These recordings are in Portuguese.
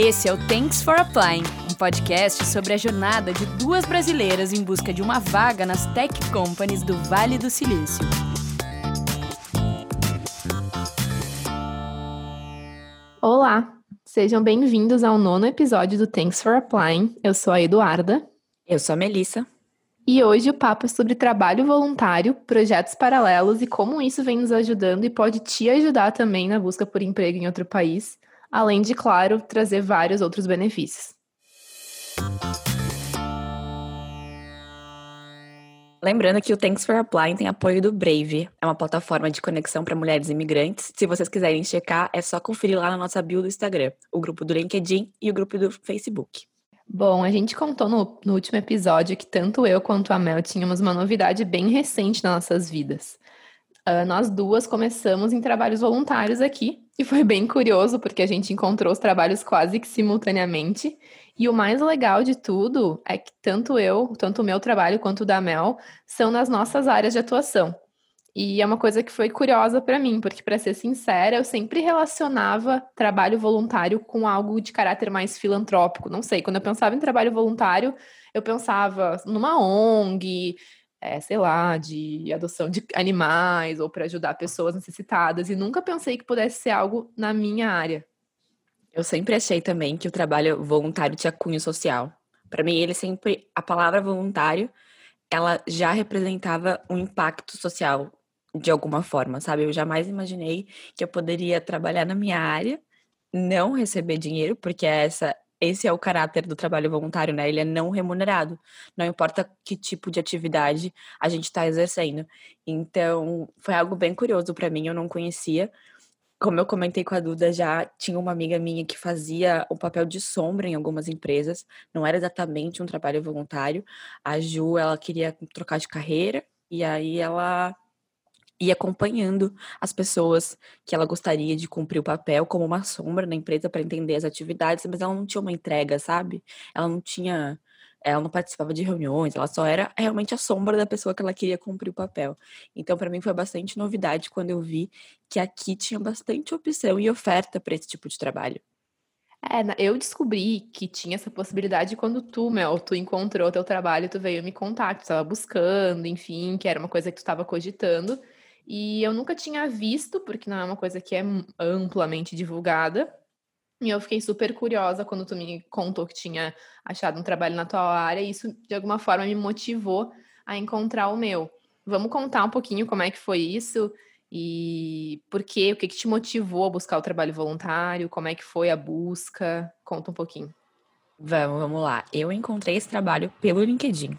Esse é o Thanks for Applying, um podcast sobre a jornada de duas brasileiras em busca de uma vaga nas tech companies do Vale do Silício. Olá, sejam bem-vindos ao nono episódio do Thanks for Applying. Eu sou a Eduarda. Eu sou a Melissa. E hoje o papo é sobre trabalho voluntário, projetos paralelos e como isso vem nos ajudando e pode te ajudar também na busca por emprego em outro país além de, claro, trazer vários outros benefícios. Lembrando que o Thanks for Applying tem apoio do Brave, é uma plataforma de conexão para mulheres imigrantes. Se vocês quiserem checar, é só conferir lá na nossa bio do Instagram, o grupo do LinkedIn e o grupo do Facebook. Bom, a gente contou no, no último episódio que tanto eu quanto a Mel tínhamos uma novidade bem recente nas nossas vidas. Uh, nós duas começamos em trabalhos voluntários aqui, e foi bem curioso, porque a gente encontrou os trabalhos quase que simultaneamente. E o mais legal de tudo é que tanto eu, tanto o meu trabalho quanto o da Mel, são nas nossas áreas de atuação. E é uma coisa que foi curiosa para mim, porque, para ser sincera, eu sempre relacionava trabalho voluntário com algo de caráter mais filantrópico. Não sei, quando eu pensava em trabalho voluntário, eu pensava numa ONG, é, sei lá, de adoção de animais ou para ajudar pessoas necessitadas, e nunca pensei que pudesse ser algo na minha área. Eu sempre achei também que o trabalho voluntário tinha cunho social. Para mim, ele sempre, a palavra voluntário, ela já representava um impacto social de alguma forma, sabe? Eu jamais imaginei que eu poderia trabalhar na minha área, não receber dinheiro, porque essa esse é o caráter do trabalho voluntário, né? Ele é não remunerado. Não importa que tipo de atividade a gente está exercendo. Então, foi algo bem curioso para mim, eu não conhecia. Como eu comentei com a Duda, já tinha uma amiga minha que fazia o papel de sombra em algumas empresas. Não era exatamente um trabalho voluntário. A Ju, ela queria trocar de carreira e aí ela e acompanhando as pessoas que ela gostaria de cumprir o papel como uma sombra na empresa para entender as atividades, mas ela não tinha uma entrega, sabe? Ela não tinha, ela não participava de reuniões, ela só era realmente a sombra da pessoa que ela queria cumprir o papel. Então, para mim foi bastante novidade quando eu vi que aqui tinha bastante opção e oferta para esse tipo de trabalho. É, eu descobri que tinha essa possibilidade quando tu, Mel, tu encontrou teu trabalho, tu veio me contar, que tu estava buscando, enfim, que era uma coisa que tu estava cogitando. E eu nunca tinha visto, porque não é uma coisa que é amplamente divulgada. E eu fiquei super curiosa quando tu me contou que tinha achado um trabalho na tua área, e isso de alguma forma me motivou a encontrar o meu. Vamos contar um pouquinho como é que foi isso e por quê, o que, que te motivou a buscar o trabalho voluntário, como é que foi a busca? Conta um pouquinho. Vamos, vamos lá. Eu encontrei esse trabalho pelo LinkedIn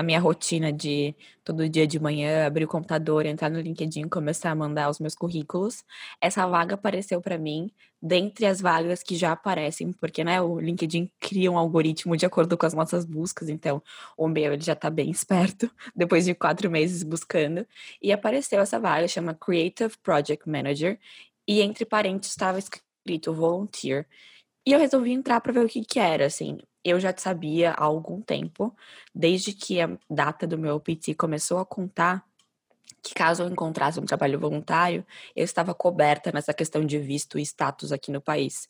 na minha rotina de todo dia de manhã abrir o computador, entrar no LinkedIn, começar a mandar os meus currículos. Essa vaga apareceu para mim dentre as vagas que já aparecem, porque né, o LinkedIn cria um algoritmo de acordo com as nossas buscas, então o meu ele já está bem esperto, depois de quatro meses buscando, e apareceu essa vaga, chama Creative Project Manager, e entre parênteses estava escrito Volunteer. E eu resolvi entrar para ver o que, que era, assim eu já sabia há algum tempo, desde que a data do meu OPT começou a contar, que caso eu encontrasse um trabalho voluntário, eu estava coberta nessa questão de visto e status aqui no país.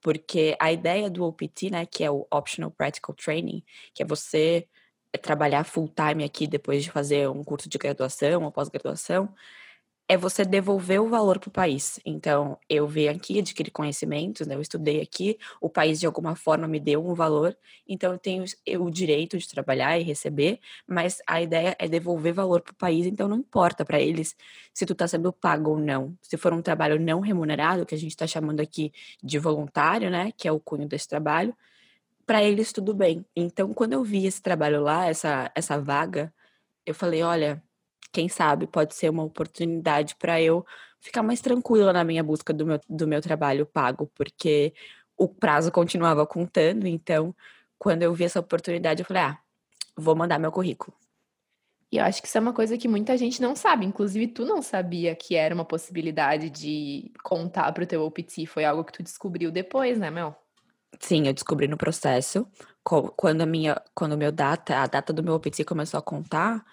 Porque a ideia do OPT, né, que é o Optional Practical Training, que é você trabalhar full time aqui depois de fazer um curso de graduação ou pós-graduação, é você devolver o valor para o país. Então, eu vim aqui, adquiri conhecimentos, né? eu estudei aqui, o país de alguma forma me deu um valor, então eu tenho o direito de trabalhar e receber, mas a ideia é devolver valor para o país, então não importa para eles se tu está sendo pago ou não. Se for um trabalho não remunerado, que a gente está chamando aqui de voluntário, né, que é o cunho desse trabalho, para eles tudo bem. Então, quando eu vi esse trabalho lá, essa, essa vaga, eu falei, olha, quem sabe pode ser uma oportunidade para eu ficar mais tranquila na minha busca do meu, do meu trabalho pago, porque o prazo continuava contando, então quando eu vi essa oportunidade, eu falei, ah, vou mandar meu currículo. E eu acho que isso é uma coisa que muita gente não sabe. Inclusive, tu não sabia que era uma possibilidade de contar para o teu OPT. Foi algo que tu descobriu depois, né, Mel? Sim, eu descobri no processo. Quando a minha, quando meu data, a data do meu OPT começou a contar,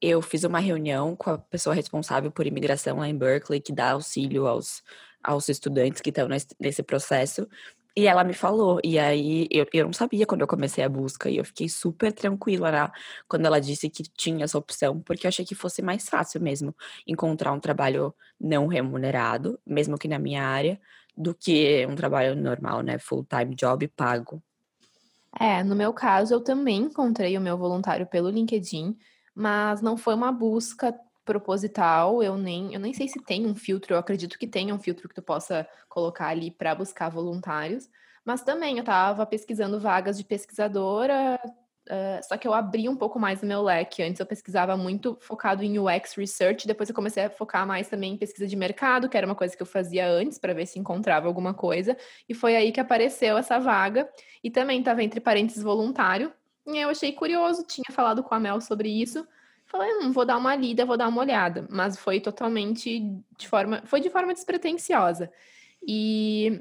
eu fiz uma reunião com a pessoa responsável por imigração lá em Berkeley, que dá auxílio aos, aos estudantes que estão nesse, processo. E ela me falou, e aí eu, eu não sabia quando eu comecei a busca, e eu fiquei super tranquila né, quando ela disse que tinha essa opção, porque eu achei que fosse mais fácil mesmo encontrar um trabalho não remunerado, mesmo que na minha área, do que um trabalho normal, né? Full-time job pago. É, no meu caso, eu também encontrei o meu voluntário pelo LinkedIn, mas não foi uma busca proposital, eu nem, eu nem sei se tem um filtro, eu acredito que tenha um filtro que tu possa colocar ali para buscar voluntários, mas também eu estava pesquisando vagas de pesquisadora, uh, só que eu abri um pouco mais o meu leque. Antes eu pesquisava muito focado em UX Research, depois eu comecei a focar mais também em pesquisa de mercado, que era uma coisa que eu fazia antes para ver se encontrava alguma coisa, e foi aí que apareceu essa vaga, e também estava entre parênteses voluntário, eu achei curioso, tinha falado com a Mel sobre isso, Falei, hum, vou dar uma lida, vou dar uma olhada. Mas foi totalmente de forma. Foi de forma despretensiosa. E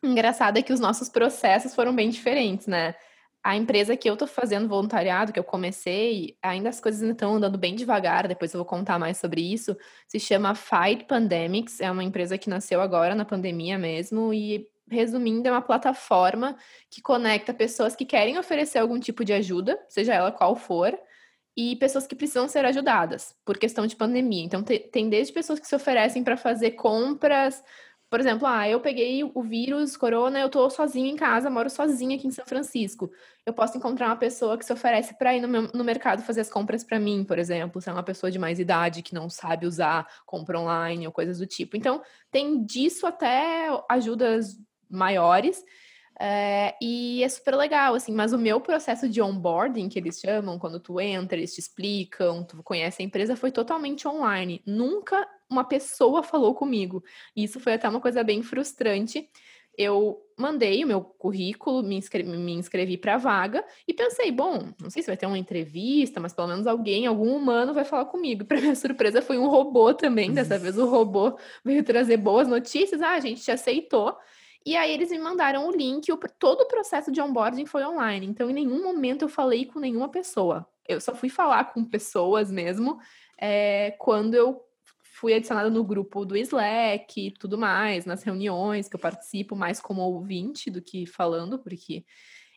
engraçado é que os nossos processos foram bem diferentes, né? A empresa que eu tô fazendo voluntariado, que eu comecei, ainda as coisas estão andando bem devagar, depois eu vou contar mais sobre isso. Se chama Fight Pandemics, é uma empresa que nasceu agora na pandemia mesmo, e resumindo, é uma plataforma que conecta pessoas que querem oferecer algum tipo de ajuda, seja ela qual for, e pessoas que precisam ser ajudadas por questão de pandemia. Então, tem desde pessoas que se oferecem para fazer compras. Por exemplo, ah, eu peguei o vírus, corona, eu tô sozinho em casa, moro sozinha aqui em São Francisco. Eu posso encontrar uma pessoa que se oferece para ir no, meu, no mercado fazer as compras para mim, por exemplo, se é uma pessoa de mais idade que não sabe usar compra online ou coisas do tipo. Então, tem disso até ajudas maiores. É, e é super legal, assim, mas o meu processo de onboarding, que eles chamam, quando tu entra, eles te explicam, tu conhece a empresa, foi totalmente online. Nunca uma pessoa falou comigo. Isso foi até uma coisa bem frustrante. Eu mandei o meu currículo, me inscrevi, me inscrevi para a vaga e pensei, bom, não sei se vai ter uma entrevista, mas pelo menos alguém, algum humano vai falar comigo. Para minha surpresa, foi um robô também. Dessa vez o robô veio trazer boas notícias. Ah, a gente te aceitou. E aí eles me mandaram o link, o, todo o processo de onboarding foi online. Então, em nenhum momento eu falei com nenhuma pessoa. Eu só fui falar com pessoas mesmo é, quando eu fui adicionada no grupo do Slack e tudo mais, nas reuniões que eu participo mais como ouvinte do que falando, porque.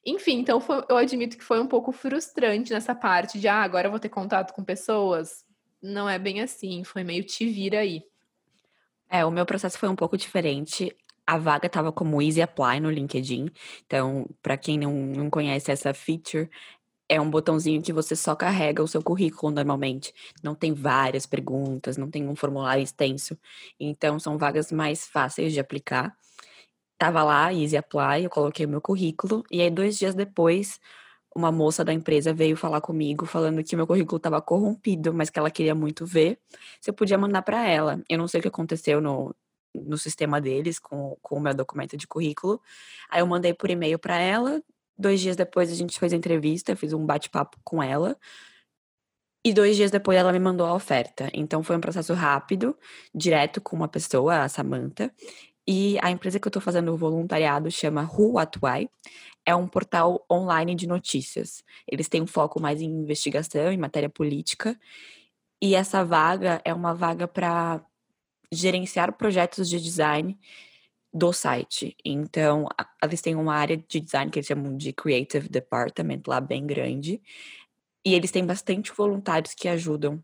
Enfim, então foi, eu admito que foi um pouco frustrante nessa parte de ah, agora eu vou ter contato com pessoas. Não é bem assim, foi meio te vira aí. É, o meu processo foi um pouco diferente a vaga estava como Easy Apply no LinkedIn. Então, para quem não, não conhece essa feature, é um botãozinho que você só carrega o seu currículo normalmente. Não tem várias perguntas, não tem um formulário extenso. Então, são vagas mais fáceis de aplicar. Tava lá, Easy Apply, eu coloquei o meu currículo, e aí, dois dias depois, uma moça da empresa veio falar comigo, falando que meu currículo estava corrompido, mas que ela queria muito ver, se eu podia mandar para ela. Eu não sei o que aconteceu no, no sistema deles com, com o meu documento de currículo. Aí eu mandei por e-mail para ela. Dois dias depois a gente fez a entrevista, fiz um bate-papo com ela. E dois dias depois ela me mandou a oferta. Então foi um processo rápido, direto com uma pessoa, a Samantha. E a empresa que eu estou fazendo o voluntariado chama Who What Why. É um portal online de notícias. Eles têm um foco mais em investigação, em matéria política. E essa vaga é uma vaga para gerenciar projetos de design do site. Então, eles têm uma área de design que eles chamam de Creative Department lá bem grande. E eles têm bastante voluntários que ajudam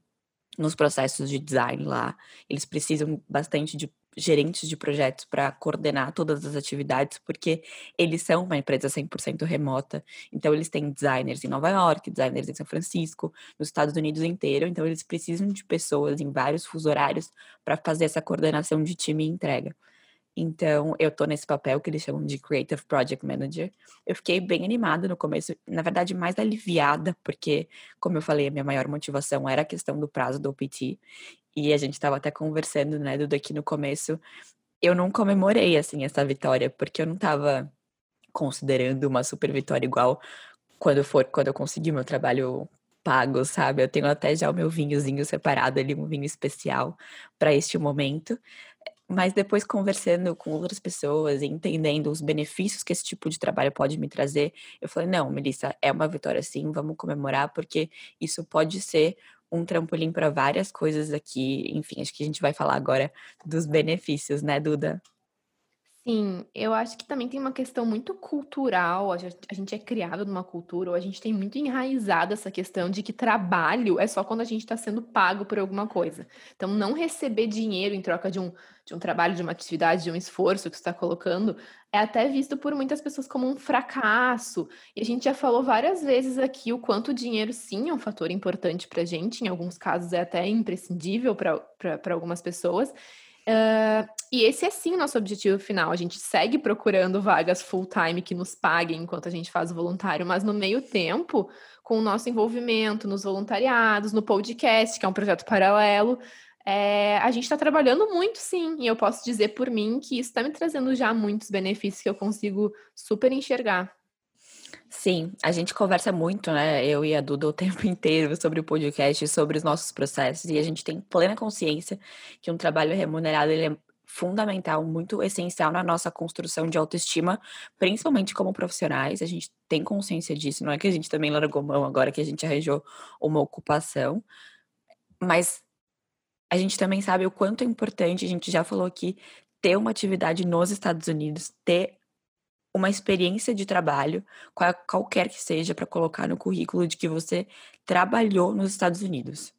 nos processos de design lá. Eles precisam bastante de gerentes de projetos para coordenar todas as atividades, porque eles são uma empresa 100% remota. Então, eles têm designers em Nova York, designers em São Francisco, nos Estados Unidos inteiro. Então, eles precisam de pessoas em vários fuso horários para fazer essa coordenação de time e entrega. Então, eu tô nesse papel que eles chamam de Creative Project Manager. Eu fiquei bem animada no começo, na verdade, mais aliviada, porque, como eu falei, a minha maior motivação era a questão do prazo do OPT. E a gente estava até conversando, né, Duda, aqui no começo. Eu não comemorei, assim, essa vitória, porque eu não estava considerando uma super vitória igual quando for, quando eu conseguir meu trabalho pago, sabe? Eu tenho até já o meu vinhozinho separado ali, um vinho especial para este momento. Mas depois conversando com outras pessoas e entendendo os benefícios que esse tipo de trabalho pode me trazer, eu falei: não, Melissa, é uma vitória sim, vamos comemorar, porque isso pode ser um trampolim para várias coisas aqui. Enfim, acho que a gente vai falar agora dos benefícios, né, Duda? Sim, eu acho que também tem uma questão muito cultural. A gente, é criado numa cultura, ou a gente tem muito enraizada essa questão de que trabalho é só quando a gente está sendo pago por alguma coisa. Então, não receber dinheiro em troca de um, de um trabalho, de uma atividade, de um esforço que está colocando, é até visto por muitas pessoas como um fracasso. E a gente já falou várias vezes aqui o quanto o dinheiro, sim, é um fator importante para a gente, em alguns casos é até imprescindível para algumas pessoas. Uh, e esse é sim o nosso objetivo final. A gente segue procurando vagas full-time que nos paguem enquanto a gente faz o voluntário, mas no meio tempo, com o nosso envolvimento nos voluntariados, no podcast, que é um projeto paralelo, é, a gente está trabalhando muito, sim. E eu posso dizer por mim que isso está me trazendo já muitos benefícios que eu consigo super enxergar. Sim, a gente conversa muito, né? Eu e a Duda o tempo inteiro sobre o podcast, sobre os nossos processos, e a gente tem plena consciência que um trabalho remunerado ele é fundamental, muito essencial na nossa construção de autoestima, principalmente como profissionais. A gente tem consciência disso, não é que a gente também largou mão agora que a gente arranjou uma ocupação, mas a gente também sabe o quanto é importante, a gente já falou aqui, ter uma atividade nos Estados Unidos, ter uma experiência de trabalho, qualquer que seja, para colocar no currículo de que você trabalhou nos Estados Unidos.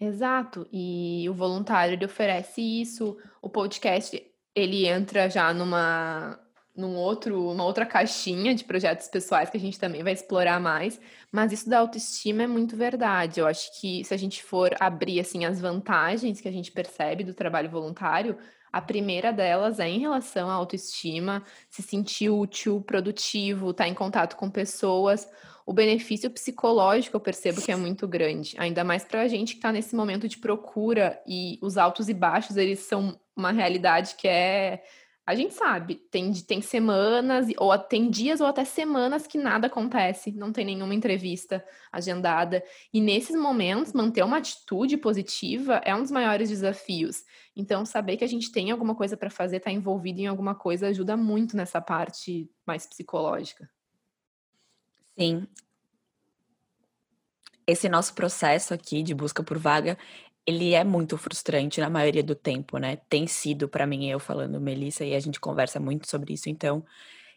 Exato, e o voluntário ele oferece isso, o podcast ele entra já numa num outro, uma outra caixinha de projetos pessoais que a gente também vai explorar mais, mas isso da autoestima é muito verdade. Eu acho que se a gente for abrir assim as vantagens que a gente percebe do trabalho voluntário, a primeira delas é em relação à autoestima, se sentir útil, produtivo, estar tá em contato com pessoas. O benefício psicológico eu percebo que é muito grande, ainda mais para a gente que está nesse momento de procura e os altos e baixos eles são uma realidade que é a gente sabe, tem, tem semanas, ou tem dias ou até semanas que nada acontece, não tem nenhuma entrevista agendada. E nesses momentos, manter uma atitude positiva é um dos maiores desafios. Então, saber que a gente tem alguma coisa para fazer, estar tá envolvido em alguma coisa, ajuda muito nessa parte mais psicológica. Sim. Esse nosso processo aqui de busca por vaga, ele é muito frustrante na maioria do tempo, né? Tem sido para mim, eu falando Melissa, e a gente conversa muito sobre isso, então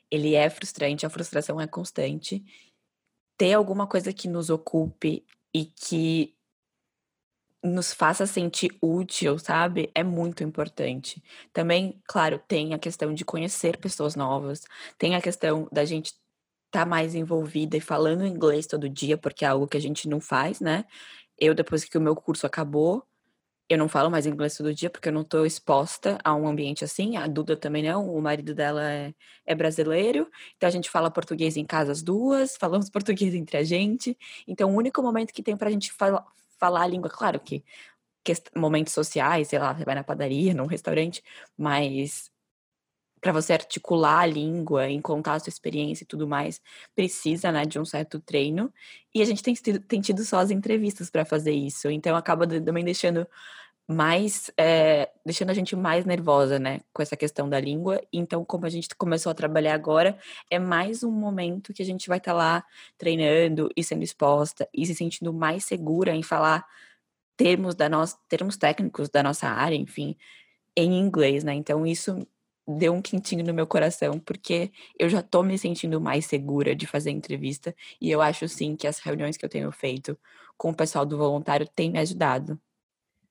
ele é frustrante, a frustração é constante. Ter alguma coisa que nos ocupe e que nos faça sentir útil, sabe? É muito importante. Também, claro, tem a questão de conhecer pessoas novas, tem a questão da gente estar tá mais envolvida e falando inglês todo dia, porque é algo que a gente não faz, né? Eu, depois que o meu curso acabou, eu não falo mais inglês todo dia porque eu não estou exposta a um ambiente assim. A Duda também não, o marido dela é, é, brasileiro. Então a gente fala português em casa as duas, falamos português entre a gente. Então o único momento que tem pra gente fala, falar a língua, claro que, que momentos sociais, sei lá, você vai na padaria, num restaurante, mas para você articular a língua, em contar a sua experiência e tudo mais, precisa, né, de um certo treino. E a gente tem, tem tido só as entrevistas para fazer isso. Então acaba também deixando mais é, deixando a gente mais nervosa, né, com essa questão da língua. Então, como a gente começou a trabalhar agora, é mais um momento que a gente vai estar tá lá treinando e sendo exposta e se sentindo mais segura em falar termos da nossa termos técnicos da nossa área, enfim, em inglês, né? Então, isso deu um quentinho no meu coração, porque eu já tô me sentindo mais segura de fazer entrevista e eu acho sim que as reuniões que eu tenho feito com o pessoal do voluntário têm me ajudado.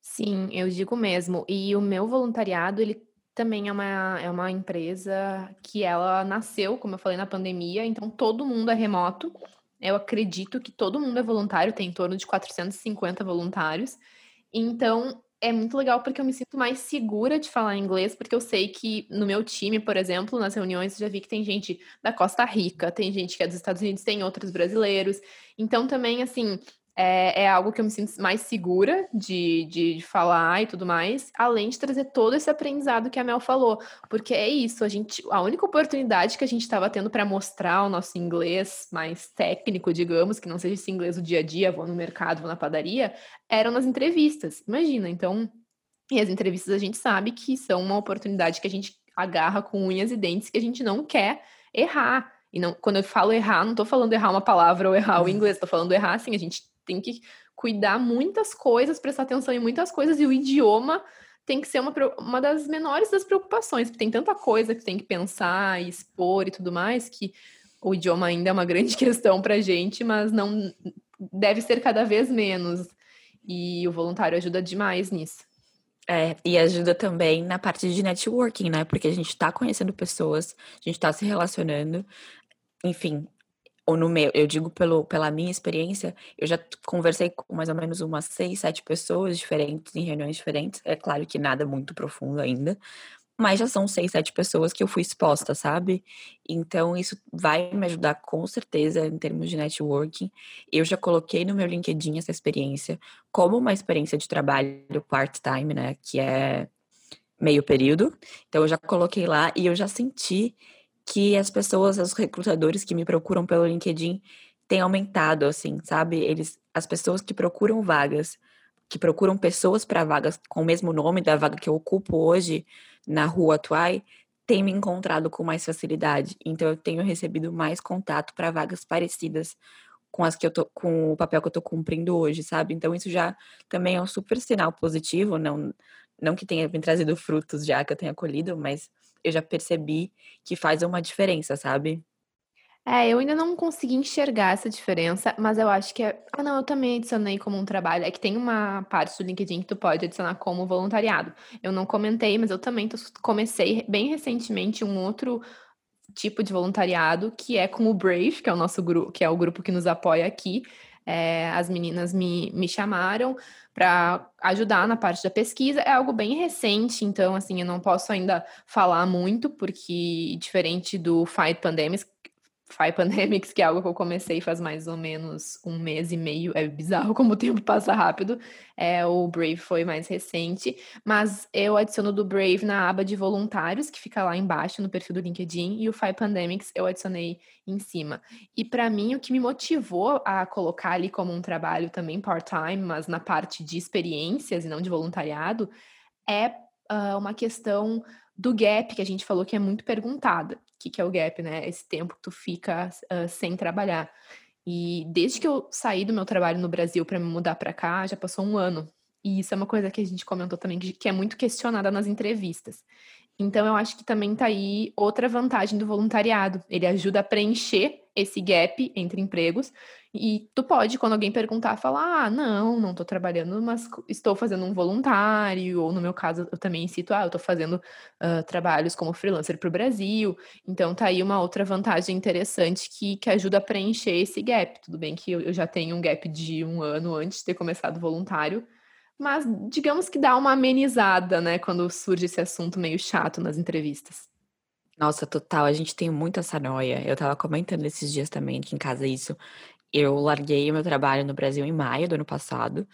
Sim, eu digo mesmo. E o meu voluntariado, ele também é uma, é uma empresa que ela nasceu, como eu falei, na pandemia, então todo mundo é remoto. Eu acredito que todo mundo é voluntário, tem em torno de 450 voluntários. Então, é muito legal porque eu me sinto mais segura de falar inglês, porque eu sei que no meu time, por exemplo, nas reuniões, eu já vi que tem gente da Costa Rica, tem gente que é dos Estados Unidos, tem outros brasileiros. Então, também, assim, é, é, algo que eu me sinto mais segura de, de, de, falar e tudo mais, além de trazer todo esse aprendizado que a Mel falou, porque é isso, a gente, a única oportunidade que a gente estava tendo para mostrar o nosso inglês mais técnico, digamos, que não seja esse inglês do dia a dia, vou no mercado, vou na padaria, eram nas entrevistas. Imagina, então, e as entrevistas a gente sabe que são uma oportunidade que a gente agarra com unhas e dentes que a gente não quer errar. E não, quando eu falo errar, não estou falando errar uma palavra ou errar o uhum. inglês, estou falando errar assim, a gente tem que cuidar muitas coisas, prestar atenção em muitas coisas, e o idioma tem que ser uma, uma das menores das preocupações, porque tem tanta coisa que tem que pensar e expor e tudo mais, que o idioma ainda é uma grande questão para gente, mas não deve ser cada vez menos. E o voluntário ajuda demais nisso. É, e ajuda também na parte de networking, né? Porque a gente tá conhecendo pessoas, a gente tá se relacionando. Enfim, ou no meu, eu digo pelo, pela minha experiência, eu já conversei com mais ou menos umas seis, sete pessoas diferentes, em reuniões diferentes. É claro que nada muito profundo ainda, mas já são seis, sete pessoas que eu fui exposta, sabe? Então isso vai me ajudar com certeza em termos de networking. Eu já coloquei no meu LinkedIn essa experiência como uma experiência de trabalho part-time, né? Que é meio período. Então eu já coloquei lá e eu já senti que as pessoas, os recrutadores que me procuram pelo LinkedIn têm aumentado, assim, sabe? Eles, as pessoas que procuram vagas, que procuram pessoas para vagas com o mesmo nome da vaga que eu ocupo hoje, na rua Atuai tem me encontrado com mais facilidade. Então eu tenho recebido mais contato para vagas parecidas com as que eu tô com o papel que eu tô cumprindo hoje, sabe? Então isso já também é um super sinal positivo, não não que tenha me trazido frutos já que eu tenha colhido, mas eu já percebi que faz uma diferença, sabe? É, eu ainda não consegui enxergar essa diferença, mas eu acho que é. Ah, não, eu também adicionei como um trabalho. É que tem uma parte do LinkedIn que tu pode adicionar como voluntariado. Eu não comentei, mas eu também tô... comecei bem recentemente um outro tipo de voluntariado que é com o Brave, que é o nosso grupo, que é o grupo que nos apoia aqui. É, as meninas me, me chamaram para ajudar na parte da pesquisa. É algo bem recente, então, assim, eu não posso ainda falar muito, porque diferente do Fight Pandemics, Five Pandemics, que é algo que eu comecei faz mais ou menos um mês e meio. É bizarro como o tempo passa rápido. É, o Brave foi mais recente, mas eu adiciono do Brave na aba de voluntários, que fica lá embaixo no perfil do LinkedIn, e o Five Pandemics eu adicionei em cima. E para mim, o que me motivou a colocar ali como um trabalho também part-time, mas na parte de experiências e não de voluntariado, é uh, uma questão do gap que a gente falou que é muito perguntada que, que é o gap, né? Esse tempo que tu fica uh, sem trabalhar. E desde que eu saí do meu trabalho no Brasil para me mudar para cá, já passou um ano. E isso é uma coisa que a gente comentou também, que é muito questionada nas entrevistas. Então, eu acho que também tá aí outra vantagem do voluntariado. Ele ajuda a preencher esse gap entre empregos. E tu pode, quando alguém perguntar, falar: ah, não, não tô trabalhando, mas estou fazendo um voluntário. Ou no meu caso, eu também cito: ah, eu tô fazendo uh, trabalhos como freelancer para o Brasil. Então, tá aí uma outra vantagem interessante que, que ajuda a preencher esse gap. Tudo bem que eu, eu já tenho um gap de um ano antes de ter começado voluntário. Mas digamos que dá uma amenizada, né, quando surge esse assunto meio chato nas entrevistas. Nossa, total, a gente tem muita essa noia. Eu tava comentando esses dias também aqui em casa isso. Eu larguei o meu trabalho no Brasil em maio do ano passado.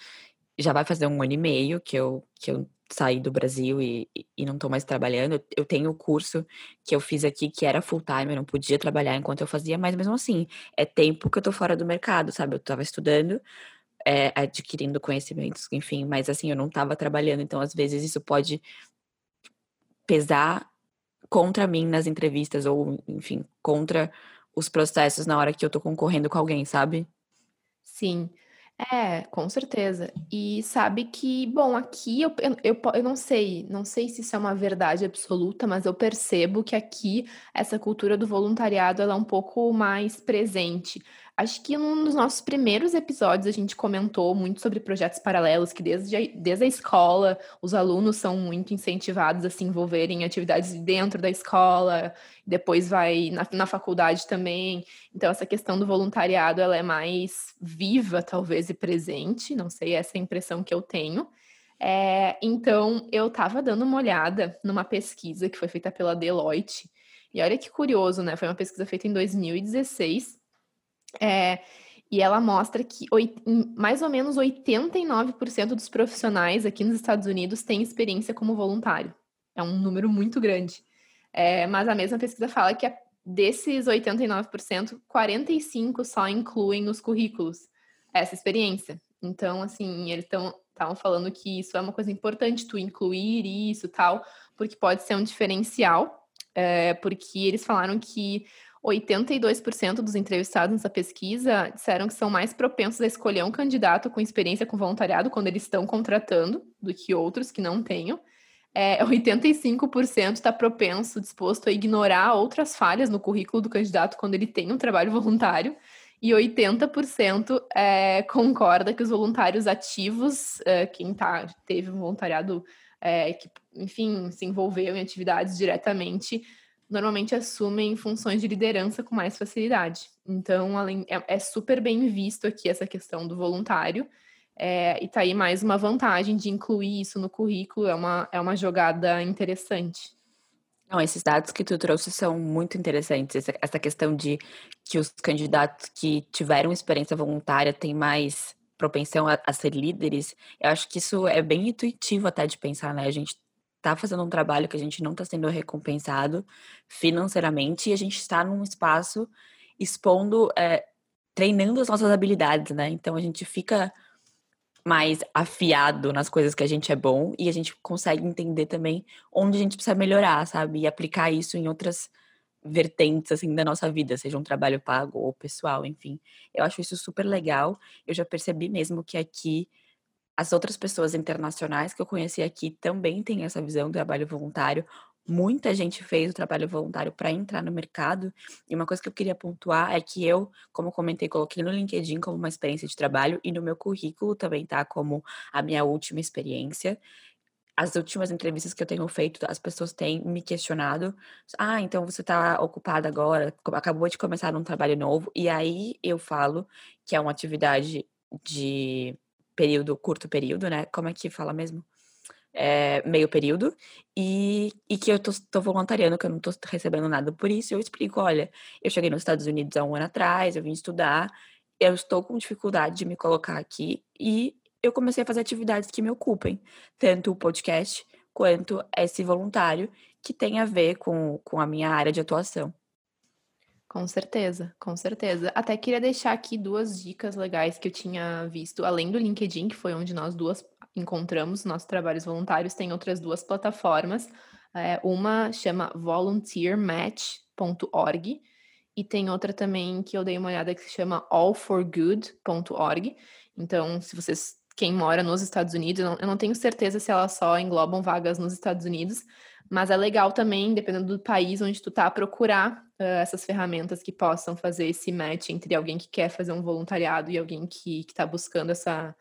Já vai fazer um ano e meio que eu, que eu saí do Brasil e, e não tô mais trabalhando. Eu tenho o curso que eu fiz aqui que era full time, eu não podia trabalhar enquanto eu fazia, mas mesmo assim, é tempo que eu tô fora do mercado, sabe? Eu tava estudando, é, adquirindo conhecimentos, enfim, mas assim, eu não tava trabalhando, então às vezes isso pode pesar contra mim nas entrevistas ou, enfim, contra os processos na hora que eu tô concorrendo com alguém, sabe? Sim. É, com certeza. E sabe que, bom, aqui eu, eu, eu, não sei, não sei se isso é uma verdade absoluta, mas eu percebo que aqui essa cultura do voluntariado ela é um pouco mais presente. Acho que num dos nossos primeiros episódios a gente comentou muito sobre projetos paralelos, que desde a, desde a escola os alunos são muito incentivados a se envolverem em atividades dentro da escola, depois vai na, na faculdade também. Então, essa questão do voluntariado ela é mais viva, talvez, e presente, não sei, essa é a impressão que eu tenho. É, então, eu estava dando uma olhada numa pesquisa que foi feita pela Deloitte, e olha que curioso, né? Foi uma pesquisa feita em 2016 é, e ela mostra que mais ou menos 89% dos profissionais aqui nos Estados Unidos têm experiência como voluntário. É um número muito grande. É, mas a mesma pesquisa fala que desses 89%, 45% só incluem nos currículos essa experiência. Então, assim, eles estavam falando que isso é uma coisa importante, tu incluir isso tal, porque pode ser um diferencial. É, porque eles falaram que 82% dos entrevistados nessa pesquisa disseram que são mais propensos a escolher um candidato com experiência com voluntariado quando eles estão contratando do que outros que não tenham. é, 85% está propenso, disposto a ignorar outras falhas no currículo do candidato quando ele tem um trabalho voluntário, e 80% é, concorda que os voluntários ativos, é, quem tá, teve um voluntariado é, que, enfim, se envolveu em atividades diretamente, normalmente assumem funções de liderança com mais facilidade. Então, além, é, é super bem visto aqui essa questão do voluntário. É, e tá aí mais uma vantagem de incluir isso no currículo, é uma, é uma jogada interessante. Não, esses dados que tu trouxe são muito interessantes. Essa, essa questão de que os candidatos que tiveram experiência voluntária têm mais propensão a, a, ser líderes, eu acho que isso é bem intuitivo até de pensar, né? A gente tá fazendo um trabalho que a gente não está sendo recompensado financeiramente e a gente está num espaço expondo, é, treinando as nossas habilidades, né? Então a gente fica mais afiado nas coisas que a gente é bom e a gente consegue entender também onde a gente precisa melhorar, sabe? E aplicar isso em outras vertentes assim da nossa vida, seja um trabalho pago ou pessoal, enfim. Eu acho isso super legal. Eu já percebi mesmo que aqui as outras pessoas internacionais que eu conheci aqui também têm essa visão do trabalho voluntário. Muita gente fez o trabalho voluntário para entrar no mercado. E uma coisa que eu queria pontuar é que eu, como comentei, coloquei no LinkedIn como uma experiência de trabalho e no meu currículo também tá como a minha última experiência. As últimas entrevistas que eu tenho feito, as pessoas têm me questionado: "Ah, então você está ocupada agora, acabou de começar um trabalho novo". E aí eu falo que é uma atividade de período, curto período, né? Como é que fala mesmo? é, meio período e, e que eu tô, tô, voluntariando, que eu não tô recebendo nada por isso. Eu explico: olha, eu cheguei nos Estados Unidos há um ano atrás, eu vim estudar, eu estou com dificuldade de me colocar aqui e eu comecei a fazer atividades que me ocupem, tanto o podcast quanto esse voluntário que tem a ver com, com a minha área de atuação. Com certeza, com certeza. Até queria deixar aqui duas dicas legais que eu tinha visto, além do LinkedIn, que foi onde nós duas encontramos nossos trabalhos voluntários, tem outras duas plataformas. É, uma chama volunteermatch.org e tem outra também que eu dei uma olhada que se chama allforgood.org. Então, se vocês, quem mora nos Estados Unidos, eu não, eu não tenho certeza se elas só englobam vagas nos Estados Unidos, mas é legal também, dependendo do país onde tu tá, procurar uh, essas ferramentas que possam fazer esse match entre alguém que quer fazer um voluntariado e alguém que está buscando essa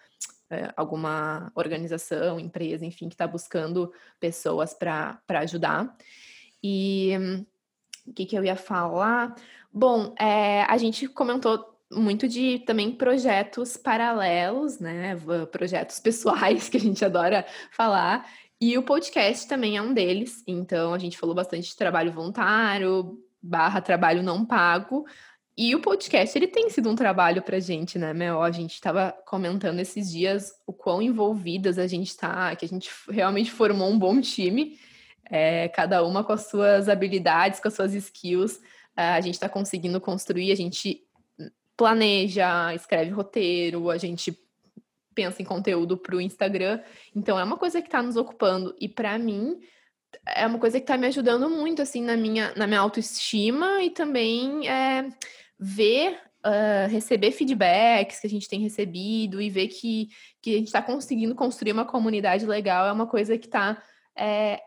é, alguma organização, empresa, enfim, que está buscando pessoas para ajudar. E o que, que eu ia falar? Bom, é, a gente comentou muito de também projetos paralelos, né? Projetos pessoais que a gente adora falar. E o podcast também é um deles. Então a gente falou bastante de trabalho voluntário, barra trabalho não pago. E o podcast, ele tem sido um trabalho pra gente, né, Mel? A gente estava comentando esses dias o quão envolvidas a gente está, que a gente realmente formou um bom time, é, cada uma com as suas habilidades, com as suas skills. É, a gente está conseguindo construir, a gente planeja, escreve roteiro, a gente pensa em conteúdo para o Instagram. Então, é uma coisa que está nos ocupando. E para mim, é uma coisa que está me ajudando muito, assim, na minha, na minha autoestima e também é, ver, uh, receber feedbacks que a gente tem recebido e ver que, que a gente está conseguindo construir uma comunidade legal é uma coisa que está. É,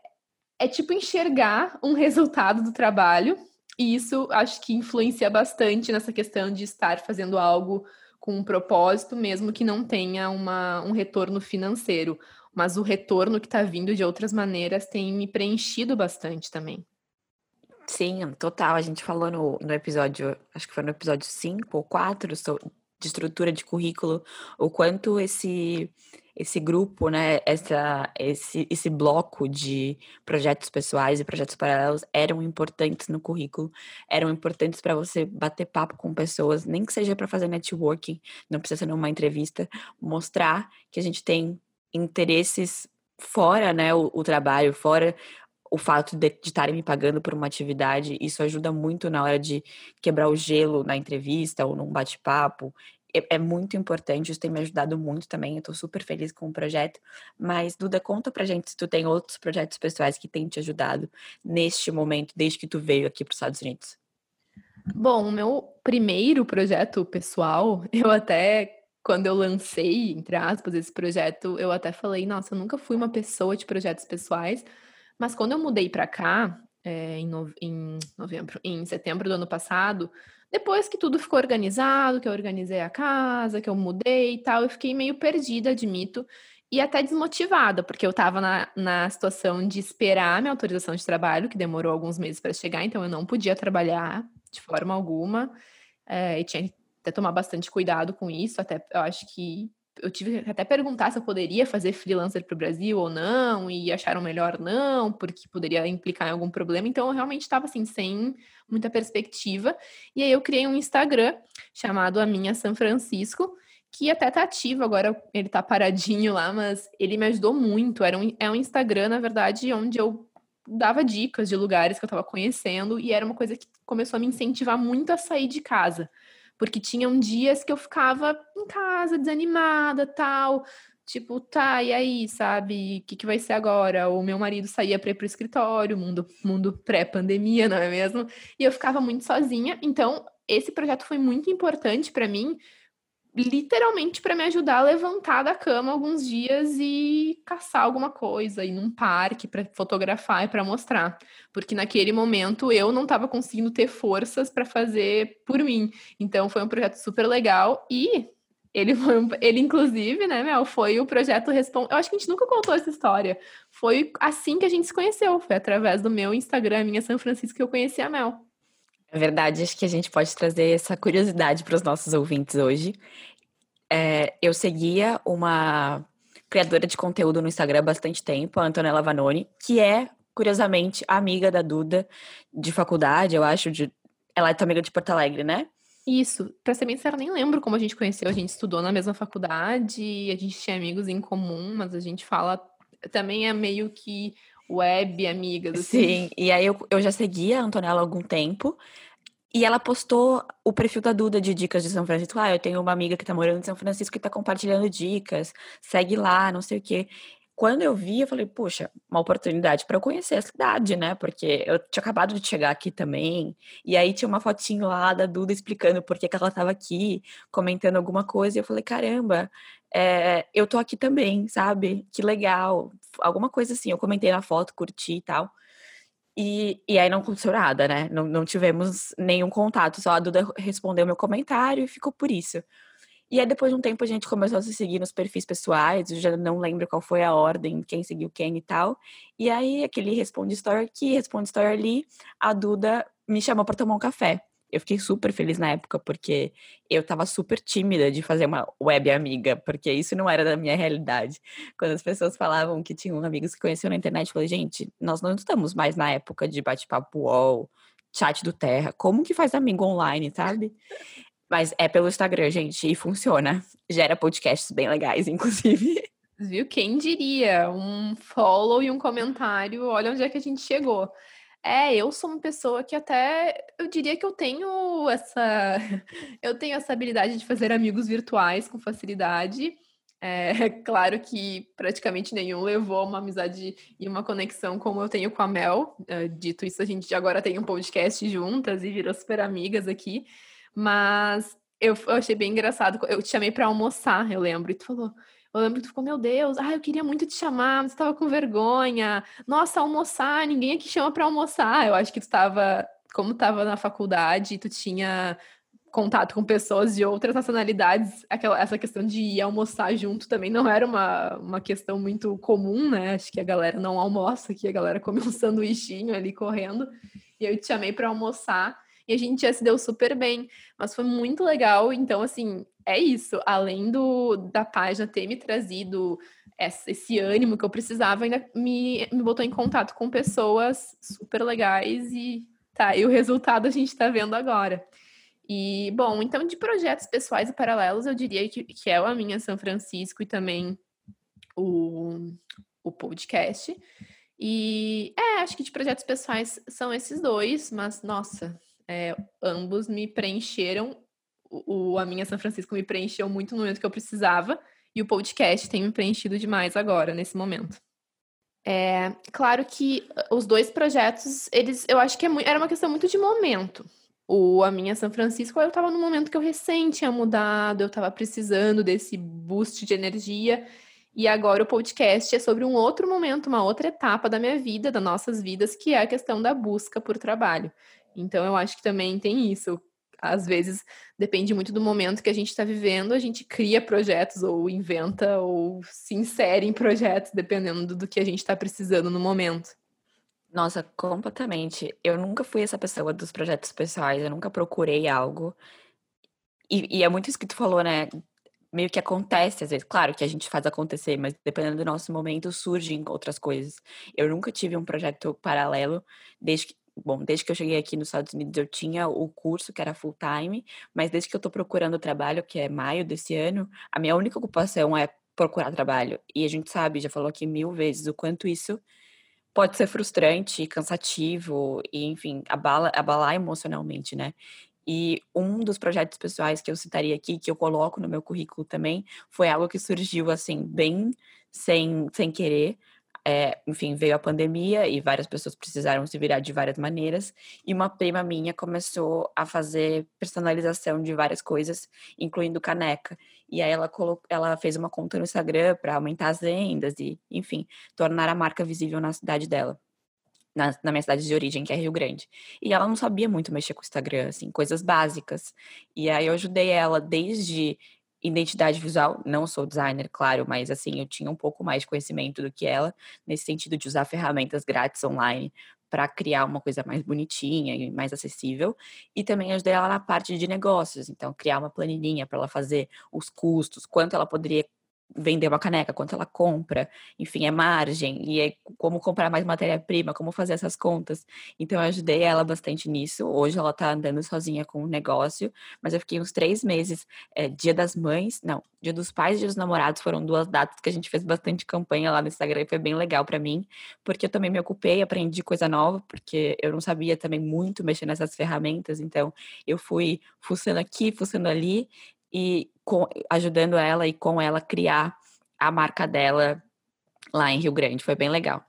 é tipo enxergar um resultado do trabalho, e isso acho que influencia bastante nessa questão de estar fazendo algo com um propósito, mesmo que não tenha uma, um retorno financeiro. Mas o retorno que está vindo de outras maneiras tem me preenchido bastante também. Sim, total. A gente falou no, no episódio, acho que foi no episódio 5 ou 4, de estrutura de currículo, o quanto esse esse grupo, né, essa, esse, esse bloco de projetos pessoais e projetos paralelos eram importantes no currículo, eram importantes para você bater papo com pessoas, nem que seja para fazer networking, não precisa ser numa entrevista, mostrar que a gente tem interesses fora, né, o, o trabalho, fora o fato de estarem me pagando por uma atividade, isso ajuda muito na hora de quebrar o gelo na entrevista ou num bate-papo. É, é, muito importante, isso tem me ajudado muito também. Eu tô super feliz com o projeto. Mas, Duda, conta pra gente se tu tem outros projetos pessoais que têm te ajudado neste momento, desde que tu veio aqui para os Estados Unidos. Bom, o meu primeiro projeto pessoal, eu até quando eu lancei, entre aspas, esse projeto, eu até falei, nossa, eu nunca fui uma pessoa de projetos pessoais, mas quando eu mudei para cá, é, em, em novembro, em setembro do ano passado, depois que tudo ficou organizado, que eu organizei a casa, que eu mudei e tal, eu fiquei meio perdida, admito, e até desmotivada, porque eu estava na, na situação de esperar minha autorização de trabalho, que demorou alguns meses para chegar, então eu não podia trabalhar de forma alguma, é, e tinha que tomar bastante cuidado com isso, até eu acho que eu tive que até perguntar se eu poderia fazer freelancer para o Brasil ou não, e acharam melhor não, porque poderia implicar em algum problema. Então, eu realmente estava assim, sem muita perspectiva. E aí eu criei um Instagram chamado A Minha São Francisco, que até tá ativo, agora ele tá paradinho lá, mas ele me ajudou muito. Era um, é um Instagram, na verdade, onde eu dava dicas de lugares que eu estava conhecendo, e era uma coisa que começou a me incentivar muito a sair de casa porque tinham dias que eu ficava em casa, desanimada, tal. Tipo, tá, e aí, sabe? O que, que vai ser agora? O meu marido saía para ir pro escritório, mundo, mundo pré-pandemia, não é mesmo? E eu ficava muito sozinha. Então, esse projeto foi muito importante para mim, literalmente para me ajudar a levantar da cama alguns dias e caçar alguma coisa, ir num parque para fotografar e para mostrar, porque naquele momento eu não estava conseguindo ter forças para fazer por mim. Então foi um projeto super legal e ele foi um, ele inclusive, né, Mel, foi o projeto Responde. Eu acho que a gente nunca contou essa história. Foi assim que a gente se conheceu, foi através do meu Instagram, minha São Francisco que eu conheci a Mel. É verdade, acho que a gente pode trazer essa curiosidade para os nossos ouvintes hoje. É, eu seguia uma criadora de conteúdo no Instagram há bastante tempo, a Antonella Vanoni, que é, curiosamente, amiga da Duda de faculdade, eu acho. De... Ela é tua amiga de Porto Alegre, né? Isso. Pra ser bem sincera, nem lembro como a gente conheceu. A gente estudou na mesma faculdade, a gente tinha amigos em comum, mas a gente fala. Também é meio que web amigas. Assim. Sim, e aí eu, eu já seguia a Antonella há algum tempo. E ela postou o perfil da Duda de dicas de São Francisco. Ah, eu tenho uma amiga que tá morando em São Francisco e tá compartilhando dicas. Segue lá, não sei o quê. Quando eu vi, eu falei, puxa, uma oportunidade para eu conhecer a cidade, né? Porque eu tinha acabado de chegar aqui também. E aí tinha uma fotinho lá da Duda explicando por que, que ela estava aqui, comentando alguma coisa. E eu falei, caramba, é, eu tô aqui também, sabe? Que legal. Alguma coisa assim. Eu comentei na foto, curti e tal. E, e aí não aconteceu nada, né? Não, não tivemos nenhum contato, só a Duda respondeu meu comentário e ficou por isso. E aí, depois de um tempo, a gente começou a se seguir nos perfis pessoais, eu já não lembro qual foi a ordem, quem seguiu quem e tal. E aí, aquele responde story aqui, responde story ali, a Duda me chamou para tomar um café. Eu fiquei super feliz na época, porque eu tava super tímida de fazer uma web amiga, porque isso não era da minha realidade. Quando as pessoas falavam que tinham amigos que conheciam na internet, eu falei, gente, nós não estamos mais na época de bate-papo UOL, chat do Terra. Como que faz amigo online, sabe? Mas é pelo Instagram, gente, e funciona. Gera podcasts bem legais, inclusive. Viu? Quem diria? Um follow e um comentário, olha onde é que a gente chegou. É, eu sou uma pessoa que até eu diria que eu tenho essa eu tenho essa habilidade de fazer amigos virtuais com facilidade. É claro que praticamente nenhum levou uma amizade e uma conexão como eu tenho com a Mel. É, dito isso, a gente agora tem um podcast juntas e virou super amigas aqui. Mas eu, eu achei bem engraçado. Eu te chamei para almoçar, eu lembro, e tu falou: eu lembro que tu ficou, meu Deus, ah, eu queria muito te chamar, mas tu tava com vergonha. Nossa, almoçar, ninguém aqui chama para almoçar. Eu acho que tu tava, como tava na faculdade, tu tinha contato com pessoas de outras nacionalidades, aquela, essa questão de ir almoçar junto também não era uma, uma questão muito comum, né? Acho que a galera não almoça aqui, a galera come um sanduichinho ali correndo. E eu te chamei para almoçar e a gente já se deu super bem, mas foi muito legal. Então, assim, é isso. Além do da página ter me trazido esse, esse ânimo que eu precisava, ainda me, me botou em contato com pessoas super legais e tá, e o resultado a gente está vendo agora. E, bom, então de projetos pessoais e paralelos, eu diria que, que é a minha São Francisco e também o, o podcast. E é, acho que de projetos pessoais são esses dois, mas nossa, é, ambos me preencheram. O, o, a minha São Francisco me preencheu muito no momento que eu precisava, e o podcast tem me preenchido demais agora, nesse momento. É, claro que os dois projetos, eles, eu acho que é, era uma questão muito de momento. O A Minha São Francisco, eu estava no momento que eu recém tinha mudado, eu estava precisando desse boost de energia. E agora o podcast é sobre um outro momento, uma outra etapa da minha vida, das nossas vidas, que é a questão da busca por trabalho. Então eu acho que também tem isso. Às vezes depende muito do momento que a gente está vivendo, a gente cria projetos ou inventa ou se insere em projetos, dependendo do que a gente está precisando no momento. Nossa, completamente. Eu nunca fui essa pessoa dos projetos pessoais, eu nunca procurei algo. E, e, é muito isso que tu falou, né? Meio que acontece às vezes. Claro que a gente faz acontecer, mas dependendo do nosso momento, surgem outras coisas. Eu nunca tive um projeto paralelo, desde que, bom, desde que eu cheguei aqui nos Estados Unidos, eu tinha o curso que era full time, mas desde que eu tô procurando trabalho, que é maio desse ano, a minha única ocupação é procurar trabalho. E a gente sabe, já falou aqui mil vezes, o quanto isso pode ser frustrante, cansativo e, enfim, abala, abalar emocionalmente, né? E um dos projetos pessoais que eu citaria aqui, que eu coloco no meu currículo também, foi algo que surgiu assim, bem sem, sem querer, é, enfim, veio a pandemia e várias pessoas precisaram se virar de várias maneiras. E uma prima minha começou a fazer personalização de várias coisas, incluindo caneca. E aí ela, colocou, ela fez uma conta no Instagram para aumentar as vendas e, enfim, tornar a marca visível na cidade dela. Na, na, minha cidade de origem, que é Rio Grande. E ela não sabia muito mexer com o Instagram, assim, coisas básicas. E aí eu ajudei ela desde identidade visual, não sou designer, claro, mas assim, eu tinha um pouco mais de conhecimento do que ela, nesse sentido de usar ferramentas grátis online para criar uma coisa mais bonitinha e mais acessível. E também ajudei ela na parte de negócios, então criar uma planilhinha para ela fazer os custos, quanto ela poderia vender uma caneca, quanto ela compra, enfim, é margem, e é como comprar mais matéria-prima, como fazer essas contas. Então, eu ajudei ela bastante nisso. Hoje ela tá andando sozinha com o negócio, mas eu fiquei uns três meses, é, dia das mães, não, dia dos pais e dia dos namorados foram duas datas que a gente fez bastante campanha lá no Instagram e foi bem legal para mim, porque eu também me ocupei, aprendi coisa nova, porque eu não sabia também muito mexer nessas ferramentas, então eu fui fuçando aqui, fuçando ali, e com, ajudando ela e com ela criar a marca dela lá em Rio Grande. Foi bem legal.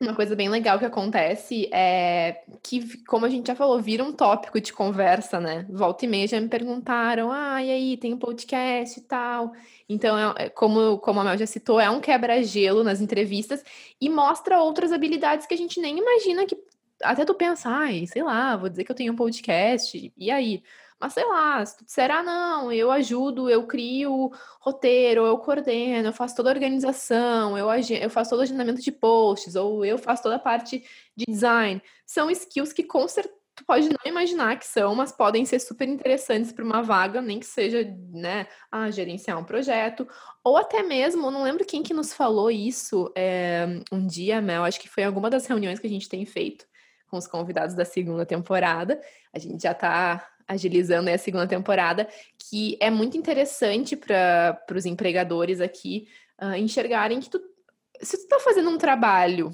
Uma coisa bem legal que acontece é que, como a gente já falou, vira um tópico de conversa, né? Volta e meia já me perguntaram, ah, e aí, tem um podcast e tal. Então, é, é como, como a Mel já citou, é um quebra-gelo nas entrevistas e mostra outras habilidades que a gente nem imagina que. Até tu pensar, ai, sei lá, vou dizer que eu tenho um podcast, e aí? Mas sei lá, se tu disser, ah, não, eu ajudo, eu crio roteiro, eu coordeno, eu faço toda a organização, eu, eu faço todo o agendamento de posts, ou eu faço toda a parte de design, são skills que com certeza tu pode não imaginar que são, mas podem ser super interessantes para uma vaga, nem que seja, né, a gerenciar um projeto, ou até mesmo, não lembro quem que nos falou isso é, um dia, Mel, acho que foi em alguma das reuniões que a gente tem feito com os convidados da segunda temporada. A gente já está agilizando a segunda temporada, que é muito interessante para os empregadores aqui uh, enxergarem que tu, se tu está fazendo um trabalho,